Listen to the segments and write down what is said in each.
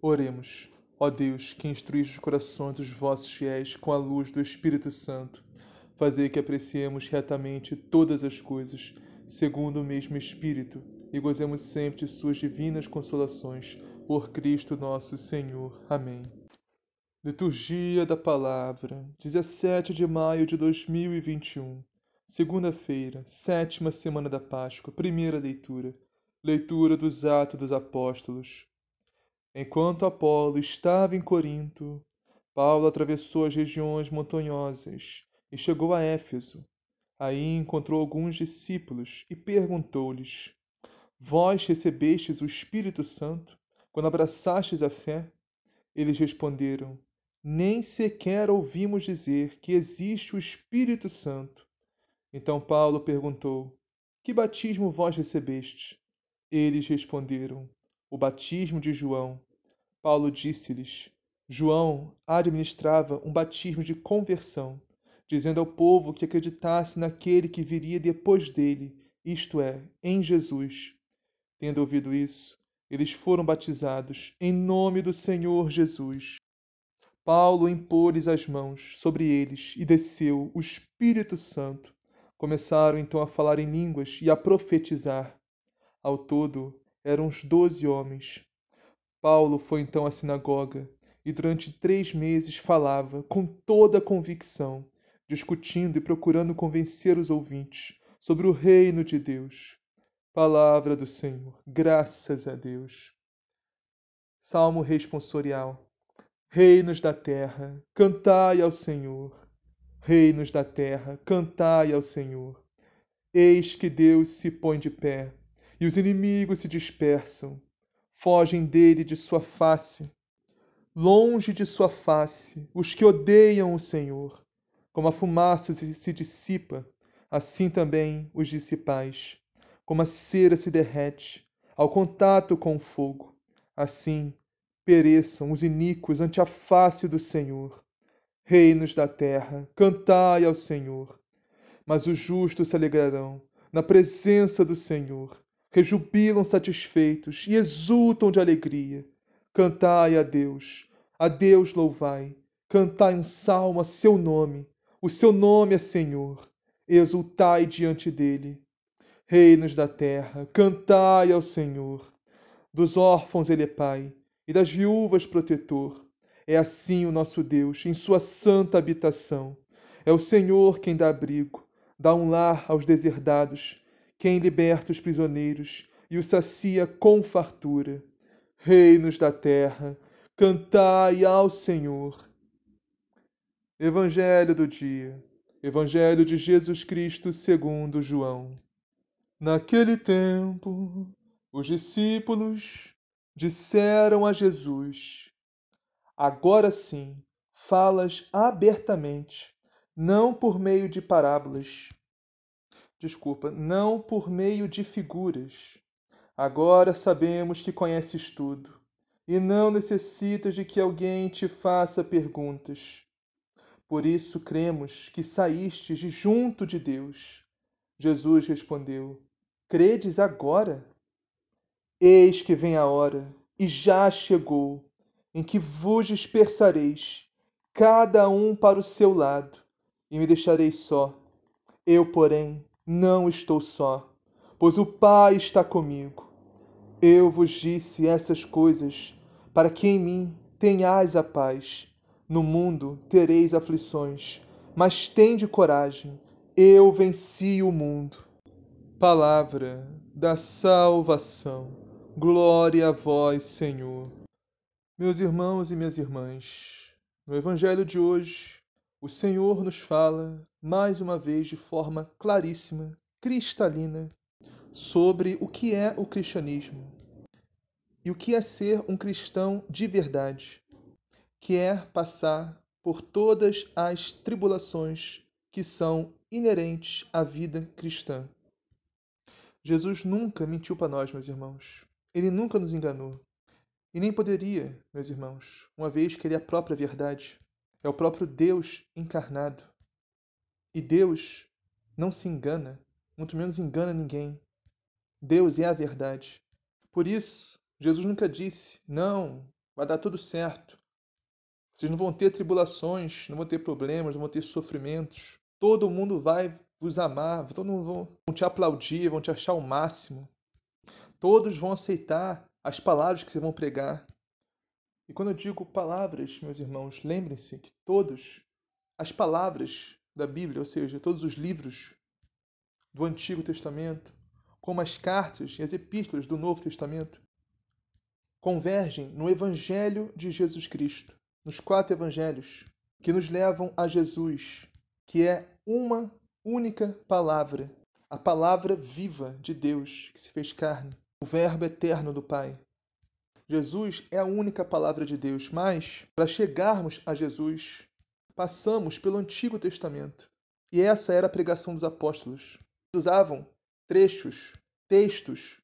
Oremos. Ó Deus, que instruís os corações dos vossos fiéis com a luz do Espírito Santo, fazei que apreciemos retamente todas as coisas, segundo o mesmo Espírito, e gozemos sempre de suas divinas consolações, por Cristo nosso Senhor. Amém. Liturgia da Palavra, 17 de maio de 2021, segunda-feira, sétima semana da Páscoa, primeira leitura. Leitura dos Atos dos Apóstolos. Enquanto Apolo estava em Corinto, Paulo atravessou as regiões montanhosas e chegou a Éfeso. Aí encontrou alguns discípulos e perguntou-lhes: Vós recebestes o Espírito Santo quando abraçastes a fé? Eles responderam: Nem sequer ouvimos dizer que existe o Espírito Santo. Então Paulo perguntou: Que batismo vós recebestes? Eles responderam: O batismo de João. Paulo disse-lhes: João administrava um batismo de conversão, dizendo ao povo que acreditasse naquele que viria depois dele, isto é, em Jesus. Tendo ouvido isso, eles foram batizados em nome do Senhor Jesus. Paulo impôs as mãos sobre eles e desceu o Espírito Santo. Começaram então a falar em línguas e a profetizar. Ao todo, eram uns doze homens. Paulo foi então à sinagoga e durante três meses falava com toda a convicção, discutindo e procurando convencer os ouvintes sobre o reino de Deus. Palavra do Senhor, graças a Deus. Salmo responsorial. Reinos da terra, cantai ao Senhor. Reinos da terra, cantai ao Senhor. Eis que Deus se põe de pé, e os inimigos se dispersam fogem dele de sua face. Longe de sua face, os que odeiam o Senhor. Como a fumaça se dissipa, assim também os dissipais. Como a cera se derrete ao contato com o fogo, assim pereçam os iníquos ante a face do Senhor. Reinos da terra, cantai ao Senhor. Mas os justos se alegrarão na presença do Senhor rejubilam satisfeitos e exultam de alegria. Cantai a Deus, a Deus louvai, cantai um salmo a seu nome, o seu nome é Senhor, exultai diante dele. Reinos da terra, cantai ao Senhor. Dos órfãos ele é pai, e das viúvas protetor. É assim o nosso Deus, em sua santa habitação. É o Senhor quem dá abrigo, dá um lar aos deserdados quem liberta os prisioneiros e os sacia com fartura. Reinos da terra, cantai ao Senhor. Evangelho do dia. Evangelho de Jesus Cristo segundo João. Naquele tempo, os discípulos disseram a Jesus: Agora sim, falas abertamente, não por meio de parábolas desculpa, não por meio de figuras. Agora sabemos que conheces tudo e não necessitas de que alguém te faça perguntas. Por isso cremos que saístes de junto de Deus. Jesus respondeu: Credes agora? Eis que vem a hora, e já chegou, em que vos dispersareis, cada um para o seu lado, e me deixareis só. Eu, porém, não estou só, pois o Pai está comigo. Eu vos disse essas coisas para que em mim tenhais a paz. No mundo tereis aflições, mas tende coragem, eu venci o mundo. Palavra da salvação. Glória a vós, Senhor. Meus irmãos e minhas irmãs, no Evangelho de hoje, o Senhor nos fala, mais uma vez, de forma claríssima, cristalina, sobre o que é o cristianismo e o que é ser um cristão de verdade, que é passar por todas as tribulações que são inerentes à vida cristã. Jesus nunca mentiu para nós, meus irmãos. Ele nunca nos enganou. E nem poderia, meus irmãos, uma vez que ele é a própria verdade. É o próprio Deus encarnado. E Deus não se engana, muito menos engana ninguém. Deus é a verdade. Por isso, Jesus nunca disse: não, vai dar tudo certo. Vocês não vão ter tribulações, não vão ter problemas, não vão ter sofrimentos. Todo mundo vai vos amar, todo mundo vão te aplaudir, vão te achar o máximo. Todos vão aceitar as palavras que vocês vão pregar. E quando eu digo palavras, meus irmãos, lembrem-se que todos as palavras da Bíblia, ou seja, todos os livros do Antigo Testamento, como as cartas e as epístolas do Novo Testamento, convergem no Evangelho de Jesus Cristo, nos quatro evangelhos que nos levam a Jesus, que é uma única palavra, a palavra viva de Deus que se fez carne, o Verbo eterno do Pai. Jesus é a única palavra de Deus, mas para chegarmos a Jesus, passamos pelo Antigo Testamento. E essa era a pregação dos apóstolos. Usavam trechos, textos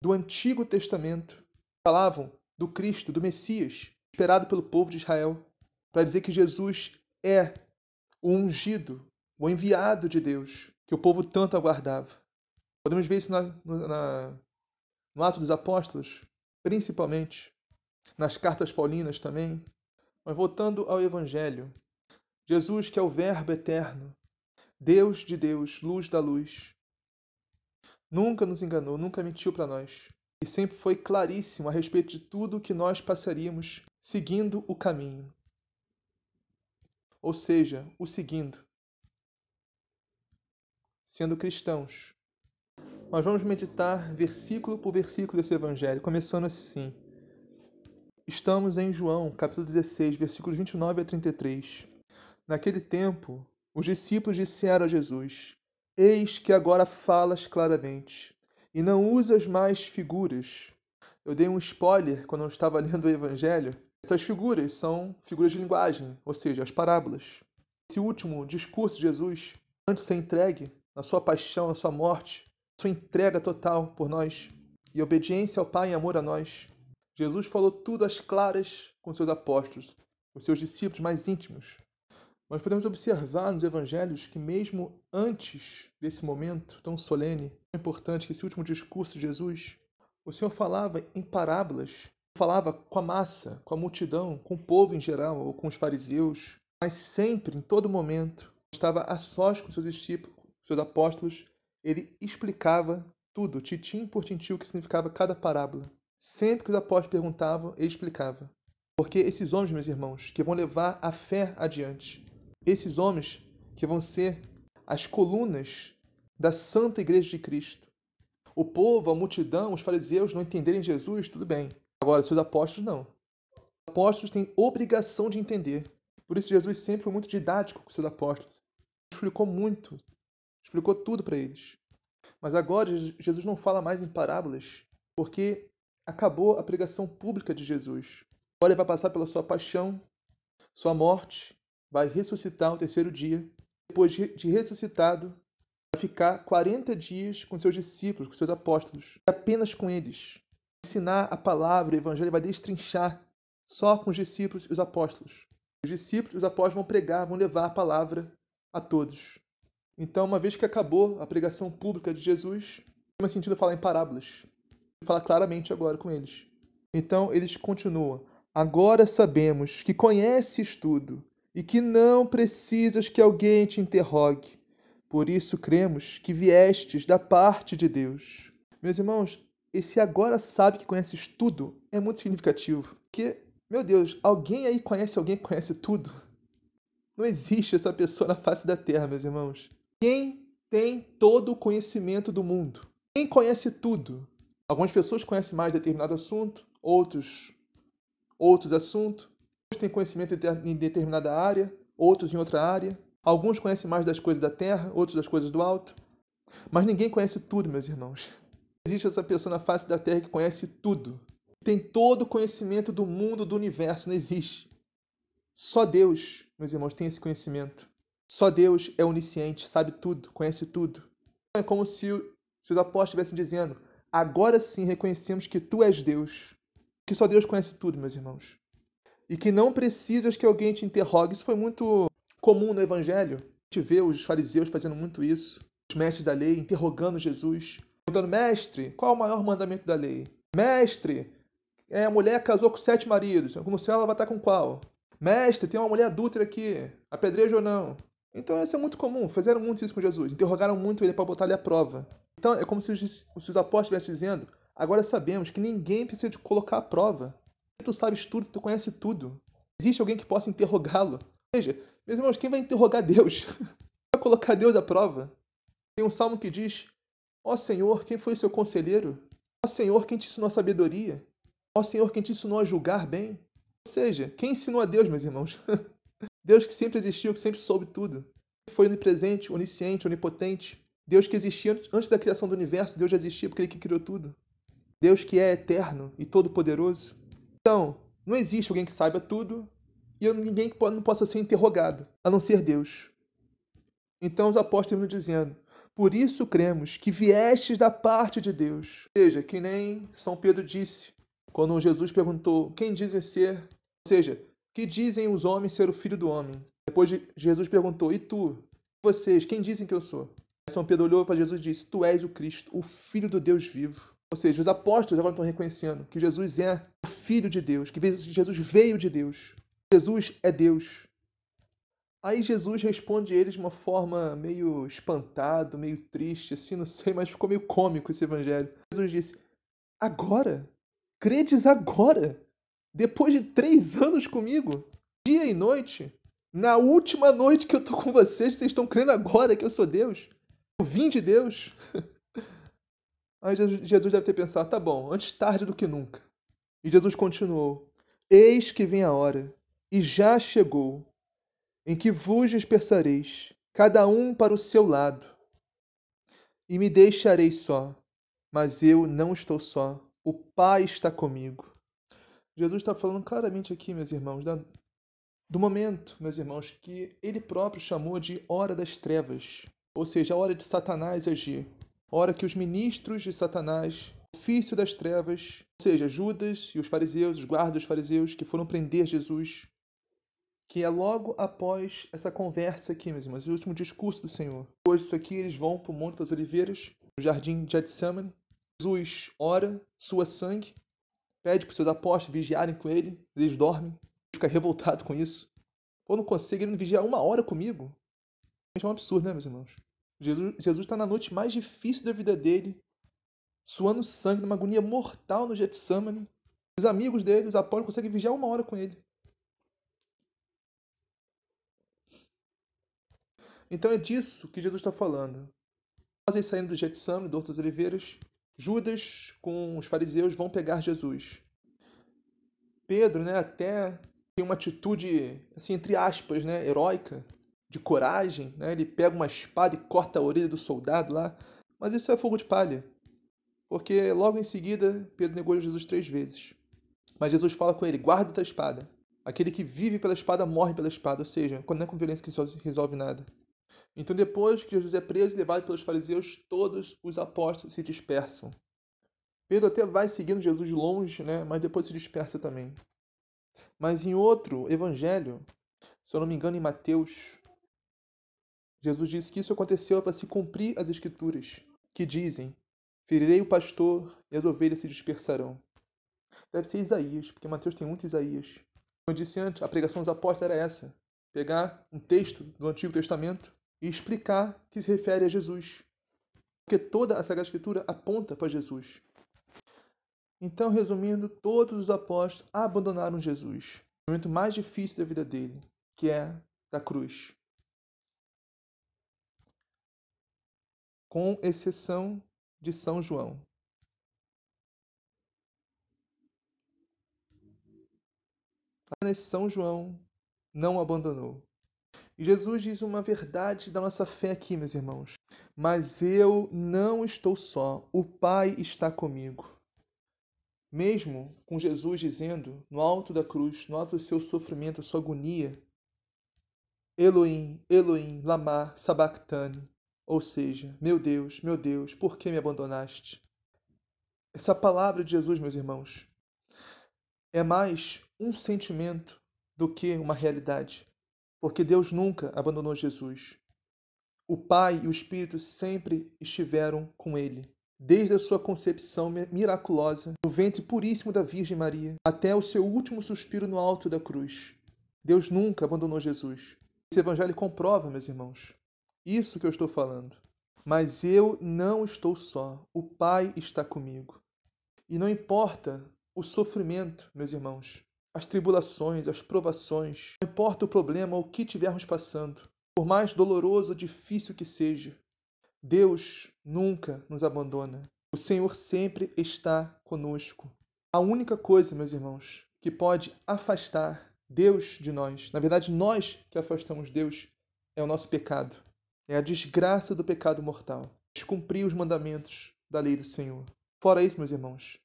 do Antigo Testamento falavam do Cristo, do Messias, esperado pelo povo de Israel, para dizer que Jesus é o ungido, o enviado de Deus, que o povo tanto aguardava. Podemos ver isso na, na, no Ato dos Apóstolos, principalmente, nas cartas paulinas também. Mas voltando ao Evangelho, Jesus, que é o Verbo eterno, Deus de Deus, luz da luz, nunca nos enganou, nunca mentiu para nós e sempre foi claríssimo a respeito de tudo o que nós passaríamos seguindo o caminho. Ou seja, o seguindo. Sendo cristãos. Nós vamos meditar versículo por versículo desse evangelho, começando assim. Estamos em João, capítulo 16, versículos 29 a 33. Naquele tempo, os discípulos disseram a Jesus: Eis que agora falas claramente e não usas mais figuras. Eu dei um spoiler quando eu estava lendo o Evangelho. Essas figuras são figuras de linguagem, ou seja, as parábolas. Esse último discurso de Jesus, antes de ser entregue, na sua paixão, na sua morte, sua entrega total por nós e obediência ao Pai em amor a nós, Jesus falou tudo às claras com seus apóstolos, os seus discípulos mais íntimos. Mas podemos observar nos evangelhos que, mesmo antes desse momento tão solene, tão importante, que esse último discurso de Jesus, o Senhor falava em parábolas, falava com a massa, com a multidão, com o povo em geral, ou com os fariseus, mas sempre, em todo momento, estava a sós com seus discípulos, seus apóstolos, ele explicava tudo, titim por tintim, o que significava cada parábola. Sempre que os apóstolos perguntavam, ele explicava. Porque esses homens, meus irmãos, que vão levar a fé adiante, esses homens que vão ser as colunas da Santa Igreja de Cristo. O povo, a multidão, os fariseus não entenderem Jesus, tudo bem. Agora, seus apóstolos não. Os apóstolos têm obrigação de entender. Por isso, Jesus sempre foi muito didático com seus apóstolos. Explicou muito, explicou tudo para eles. Mas agora, Jesus não fala mais em parábolas, porque acabou a pregação pública de Jesus. Agora ele vai passar pela sua paixão, sua morte vai ressuscitar no terceiro dia. Depois de ressuscitado, vai ficar 40 dias com seus discípulos, com seus apóstolos, apenas com eles. Ensinar a palavra, o evangelho, vai destrinchar só com os discípulos e os apóstolos. Os discípulos e os apóstolos vão pregar, vão levar a palavra a todos. Então, uma vez que acabou a pregação pública de Jesus, não faz sentido falar em parábolas. Falar claramente agora com eles. Então, eles continuam. Agora sabemos que conheces tudo e que não precisas que alguém te interrogue. Por isso cremos que viestes da parte de Deus. Meus irmãos, esse agora sabe que conheces tudo é muito significativo. Porque, meu Deus, alguém aí conhece alguém que conhece tudo? Não existe essa pessoa na face da terra, meus irmãos. Quem tem todo o conhecimento do mundo? Quem conhece tudo? Algumas pessoas conhecem mais determinado assunto, outros outros assuntos. Alguns têm conhecimento em determinada área, outros em outra área. Alguns conhecem mais das coisas da terra, outros das coisas do alto. Mas ninguém conhece tudo, meus irmãos. Existe essa pessoa na face da terra que conhece tudo. Tem todo o conhecimento do mundo, do universo. Não existe. Só Deus, meus irmãos, tem esse conhecimento. Só Deus é onisciente, sabe tudo, conhece tudo. É como se, os apóstolos estivessem dizendo: agora sim reconhecemos que tu és Deus. Que só Deus conhece tudo, meus irmãos. E que não precisas que alguém te interrogue. Isso foi muito comum no Evangelho. A gente vê os fariseus fazendo muito isso os mestres da lei interrogando Jesus, perguntando: Mestre, qual é o maior mandamento da lei? Mestre, é, a mulher casou com sete maridos, no céu ela vai estar com qual? Mestre, tem uma mulher adúltera aqui, apedreja ou não? Então isso é muito comum, fizeram muito isso com Jesus, interrogaram muito ele para botar ele à prova. Então é como se os, os apóstolos estivessem dizendo: agora sabemos que ninguém precisa te colocar à prova. Tu sabes tudo, tu conhece tudo. Existe alguém que possa interrogá-lo. Veja, meus irmãos, quem vai interrogar Deus? vai colocar Deus à prova? Tem um salmo que diz: Ó Senhor, quem foi seu conselheiro? Ó Senhor, quem te ensinou a sabedoria? Ó Senhor, quem te ensinou a julgar bem? Ou seja, quem ensinou a Deus, meus irmãos? Deus que sempre existiu, que sempre soube tudo. Foi onipresente, onisciente, onipotente. Deus que existia antes da criação do universo, Deus já existia porque Ele que criou tudo. Deus que é eterno e todo-poderoso. Então, não existe alguém que saiba tudo e ninguém que não possa ser interrogado, a não ser Deus. Então os apóstolos estão dizendo: por isso cremos que viestes da parte de Deus. Ou seja, que nem São Pedro disse, quando Jesus perguntou: Quem dizem ser? Ou seja, que dizem os homens ser o filho do homem? Depois Jesus perguntou: E tu? Vocês, quem dizem que eu sou? São Pedro olhou para Jesus e disse: Tu és o Cristo, o Filho do Deus vivo. Ou seja, os apóstolos agora estão reconhecendo que Jesus é o Filho de Deus, que Jesus veio de Deus. Jesus é Deus. Aí Jesus responde eles de uma forma meio espantado, meio triste, assim, não sei, mas ficou meio cômico esse evangelho. Jesus disse: Agora? Credes agora? Depois de três anos comigo? Dia e noite? Na última noite que eu tô com vocês, vocês estão crendo agora que eu sou Deus? Eu vim de Deus? Aí Jesus deve ter pensado: tá bom, antes tarde do que nunca. E Jesus continuou: Eis que vem a hora, e já chegou em que vos dispersareis, cada um para o seu lado, e me deixarei só. Mas eu não estou só, o Pai está comigo. Jesus está falando claramente aqui, meus irmãos, da, do momento, meus irmãos, que ele próprio chamou de hora das trevas, ou seja, a hora de Satanás agir, a hora que os ministros de Satanás, ofício das trevas, ou seja, Judas e os fariseus, os guardas fariseus que foram prender Jesus, que é logo após essa conversa aqui, meus irmãos, o último discurso do Senhor. Depois disso aqui, eles vão para o Monte das Oliveiras, no jardim de Getsemane. Jesus ora, sua sangue, pede para os seus apóstolos vigiarem com ele, eles dormem, fica revoltado com isso. Ou não conseguem vigiar uma hora comigo? É um absurdo, né, meus irmãos? Jesus está na noite mais difícil da vida dele, suando sangue, numa agonia mortal no Getsemane. Os amigos dele, os apóstolos, conseguem vigiar uma hora com ele. Então é disso que Jesus está falando. Após saindo do Getsemane, do Horto das Oliveiras, Judas com os fariseus vão pegar Jesus. Pedro, né, até tem uma atitude, assim, entre aspas, né, heróica, de coragem, né? Ele pega uma espada e corta a orelha do soldado lá. Mas isso é fogo de palha. Porque logo em seguida, Pedro negou Jesus três vezes. Mas Jesus fala com ele: guarda tua espada. Aquele que vive pela espada morre pela espada. Ou seja, quando não é com violência que resolve nada. Então, depois que Jesus é preso e levado pelos fariseus, todos os apóstolos se dispersam. Pedro até vai seguindo Jesus longe, né? mas depois se dispersa também. Mas em outro evangelho, se eu não me engano, em Mateus, Jesus disse que isso aconteceu para se cumprir as escrituras, que dizem: Ferirei o pastor e as ovelhas se dispersarão. Deve ser Isaías, porque Mateus tem muito Isaías. Como eu disse antes, a pregação dos apóstolos era essa: pegar um texto do Antigo Testamento e explicar que se refere a Jesus. Porque toda a Sagrada Escritura aponta para Jesus. Então, resumindo, todos os apóstolos abandonaram Jesus. O momento mais difícil da vida dele, que é da cruz. Com exceção de São João. Mas São João não abandonou. E Jesus diz uma verdade da nossa fé aqui, meus irmãos. Mas eu não estou só, o Pai está comigo. Mesmo com Jesus dizendo, no alto da cruz, no alto do seu sofrimento, a sua agonia, Elohim, Elohim, lama sabachthani, ou seja, meu Deus, meu Deus, por que me abandonaste? Essa palavra de Jesus, meus irmãos, é mais um sentimento do que uma realidade, porque Deus nunca abandonou Jesus. O Pai e o Espírito sempre estiveram com ele desde a sua concepção miraculosa no ventre puríssimo da Virgem Maria até o seu último suspiro no alto da cruz. Deus nunca abandonou Jesus. Esse evangelho comprova, meus irmãos, isso que eu estou falando. Mas eu não estou só, o Pai está comigo. E não importa o sofrimento, meus irmãos, as tribulações, as provações, não importa o problema ou o que estivermos passando, por mais doloroso ou difícil que seja, Deus nunca nos abandona. O Senhor sempre está conosco. A única coisa, meus irmãos, que pode afastar Deus de nós, na verdade, nós que afastamos Deus, é o nosso pecado. É a desgraça do pecado mortal. Descumprir os mandamentos da lei do Senhor. Fora isso, meus irmãos,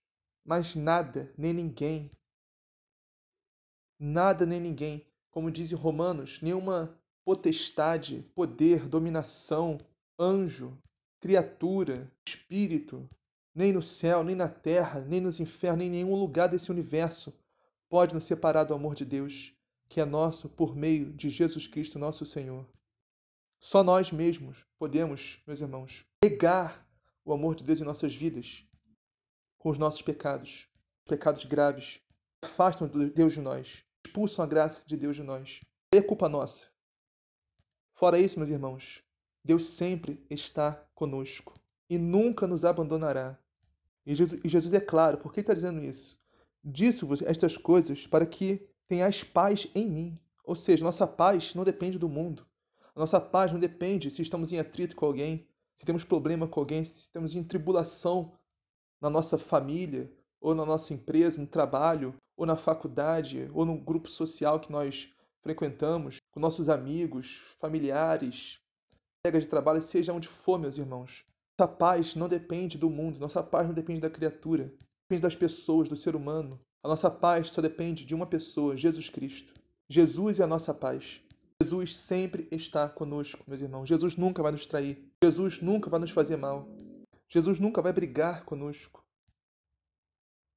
mas nada nem ninguém, nada nem ninguém, como diz em Romanos, nenhuma potestade, poder, dominação, anjo, criatura, espírito, nem no céu, nem na terra, nem nos infernos, nem em nenhum lugar desse universo pode nos separar do amor de Deus, que é nosso por meio de Jesus Cristo, nosso Senhor. Só nós mesmos podemos, meus irmãos, negar o amor de Deus em nossas vidas com os nossos pecados, pecados graves, afastam Deus de nós, expulsam a graça de Deus de nós. É culpa nossa. Fora isso, meus irmãos, Deus sempre está conosco e nunca nos abandonará. E Jesus, é claro, por que está dizendo isso? Disse-vos estas coisas para que tenhais paz em mim. Ou seja, nossa paz não depende do mundo. A nossa paz não depende se estamos em atrito com alguém, se temos problema com alguém, se estamos em tribulação na nossa família, ou na nossa empresa, no trabalho, ou na faculdade, ou no grupo social que nós frequentamos, com nossos amigos, familiares, colegas de trabalho, seja onde for, meus irmãos. Nossa paz não depende do mundo, nossa paz não depende da criatura, depende das pessoas, do ser humano. A nossa paz só depende de uma pessoa, Jesus Cristo. Jesus é a nossa paz. Jesus sempre está conosco, meus irmãos. Jesus nunca vai nos trair. Jesus nunca vai nos fazer mal. Jesus nunca vai brigar conosco.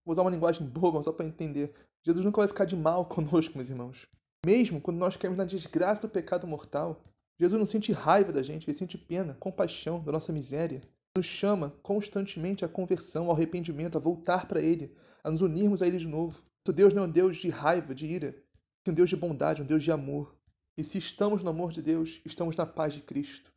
Vou usar uma linguagem boba só para entender. Jesus nunca vai ficar de mal conosco, meus irmãos. Mesmo quando nós caímos na desgraça do pecado mortal, Jesus não sente raiva da gente, ele sente pena, compaixão da nossa miséria. Nos chama constantemente à conversão, ao arrependimento, a voltar para Ele, a nos unirmos a Ele de novo. O Deus não é um Deus de raiva, de ira, é um Deus de bondade, um Deus de amor. E se estamos no amor de Deus, estamos na paz de Cristo.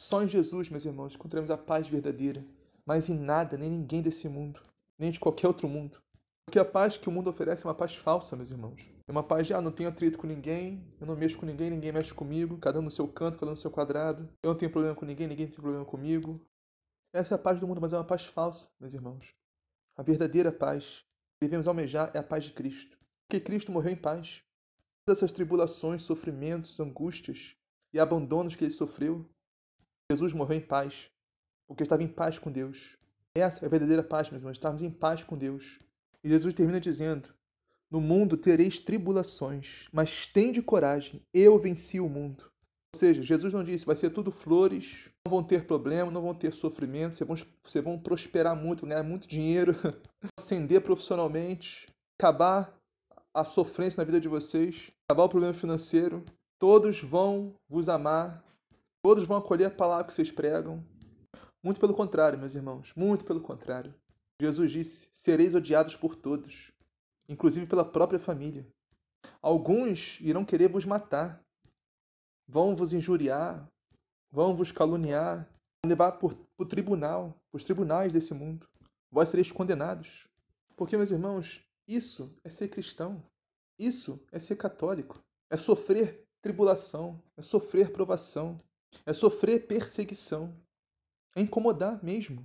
Só em Jesus, meus irmãos, encontramos a paz verdadeira, mas em nada, nem ninguém desse mundo, nem de qualquer outro mundo. Porque a paz que o mundo oferece é uma paz falsa, meus irmãos. É uma paz de, ah, não tenho atrito com ninguém, eu não mexo com ninguém, ninguém mexe comigo, cada um no seu canto, cada um no seu quadrado. Eu não tenho problema com ninguém, ninguém tem problema comigo. Essa é a paz do mundo, mas é uma paz falsa, meus irmãos. A verdadeira paz que devemos almejar é a paz de Cristo. Porque Cristo morreu em paz. Todas essas tribulações, sofrimentos, angústias e abandonos que ele sofreu, Jesus morreu em paz, porque estava em paz com Deus. Essa é a verdadeira paz, meus irmãos, estarmos em paz com Deus. E Jesus termina dizendo: No mundo tereis tribulações, mas tende coragem, eu venci o mundo. Ou seja, Jesus não disse, vai ser tudo flores, não vão ter problema, não vão ter sofrimento, vocês vão, vocês vão prosperar muito, ganhar muito dinheiro, ascender profissionalmente, acabar a sofrência na vida de vocês, acabar o problema financeiro. Todos vão vos amar, todos vão acolher a palavra que vocês pregam. Muito pelo contrário, meus irmãos, muito pelo contrário. Jesus disse: Sereis odiados por todos, inclusive pela própria família. Alguns irão querer vos matar, vão vos injuriar, vão vos caluniar, vão levar por, por tribunal, os tribunais desse mundo. Vós sereis condenados. Porque, meus irmãos, isso é ser cristão. Isso é ser católico. É sofrer tribulação, é sofrer provação, é sofrer perseguição, é incomodar mesmo.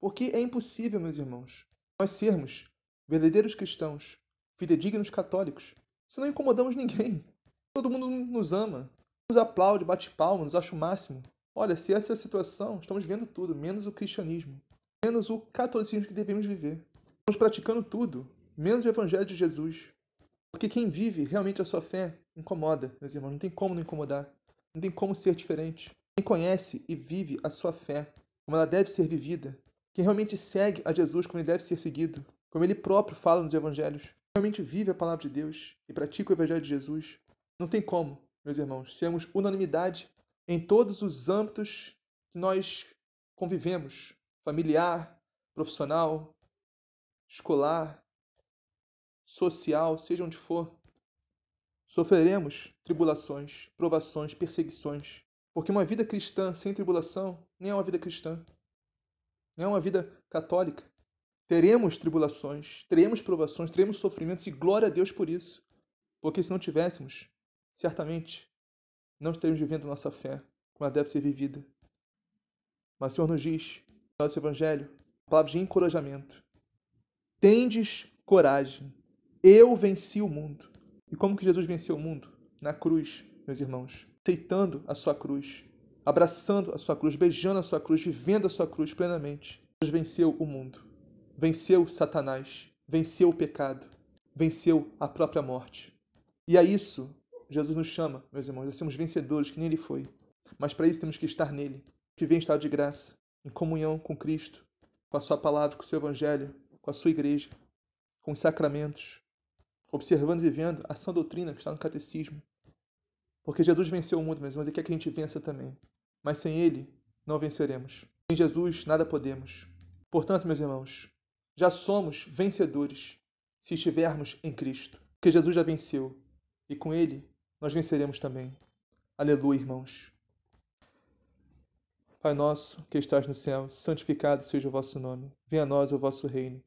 Porque é impossível, meus irmãos, nós sermos verdadeiros cristãos, fidedignos católicos, se não incomodamos ninguém. Todo mundo nos ama, nos aplaude, bate palmas, nos acha o máximo. Olha, se essa é a situação, estamos vendo tudo, menos o cristianismo, menos o catolicismo que devemos viver. Estamos praticando tudo, menos o evangelho de Jesus. Porque quem vive realmente a sua fé incomoda, meus irmãos. Não tem como não incomodar. Não tem como ser diferente. Quem conhece e vive a sua fé, como ela deve ser vivida, quem realmente segue a Jesus como ele deve ser seguido, como ele próprio fala nos evangelhos, realmente vive a palavra de Deus e pratica o evangelho de Jesus, não tem como, meus irmãos, sermos unanimidade em todos os âmbitos que nós convivemos familiar, profissional, escolar, social, seja onde for. Sofreremos tribulações, provações, perseguições, porque uma vida cristã sem tribulação nem é uma vida cristã, nem é uma vida católica. Teremos tribulações, teremos provações, teremos sofrimentos e glória a Deus por isso, porque se não tivéssemos, certamente não estaríamos vivendo nossa fé como ela deve ser vivida. Mas o Senhor nos diz, no nosso Evangelho, palavras de encorajamento: Tendes coragem, eu venci o mundo. E como que Jesus venceu o mundo? Na cruz, meus irmãos, aceitando a sua cruz, abraçando a sua cruz, beijando a sua cruz, vivendo a sua cruz plenamente. Jesus venceu o mundo, venceu Satanás, venceu o pecado, venceu a própria morte. E a isso Jesus nos chama, meus irmãos, a sermos vencedores, que nem ele foi. Mas para isso temos que estar nele, viver em estado de graça, em comunhão com Cristo, com a sua palavra, com o seu evangelho, com a sua igreja, com os sacramentos, observando e vivendo a sã doutrina que está no catecismo. Porque Jesus venceu o mundo, irmãos, ele quer que a gente vença também. Mas sem ele, não venceremos. Sem Jesus, nada podemos. Portanto, meus irmãos, já somos vencedores se estivermos em Cristo. Porque Jesus já venceu. E com ele nós venceremos também. Aleluia, irmãos. Pai nosso, que estás no céu, santificado seja o vosso nome. Venha a nós o vosso reino.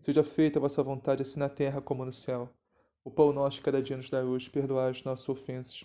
Seja feita a vossa vontade, assim na terra como no céu. O pão nosso cada dia nos dá hoje, perdoai as nossas ofensas,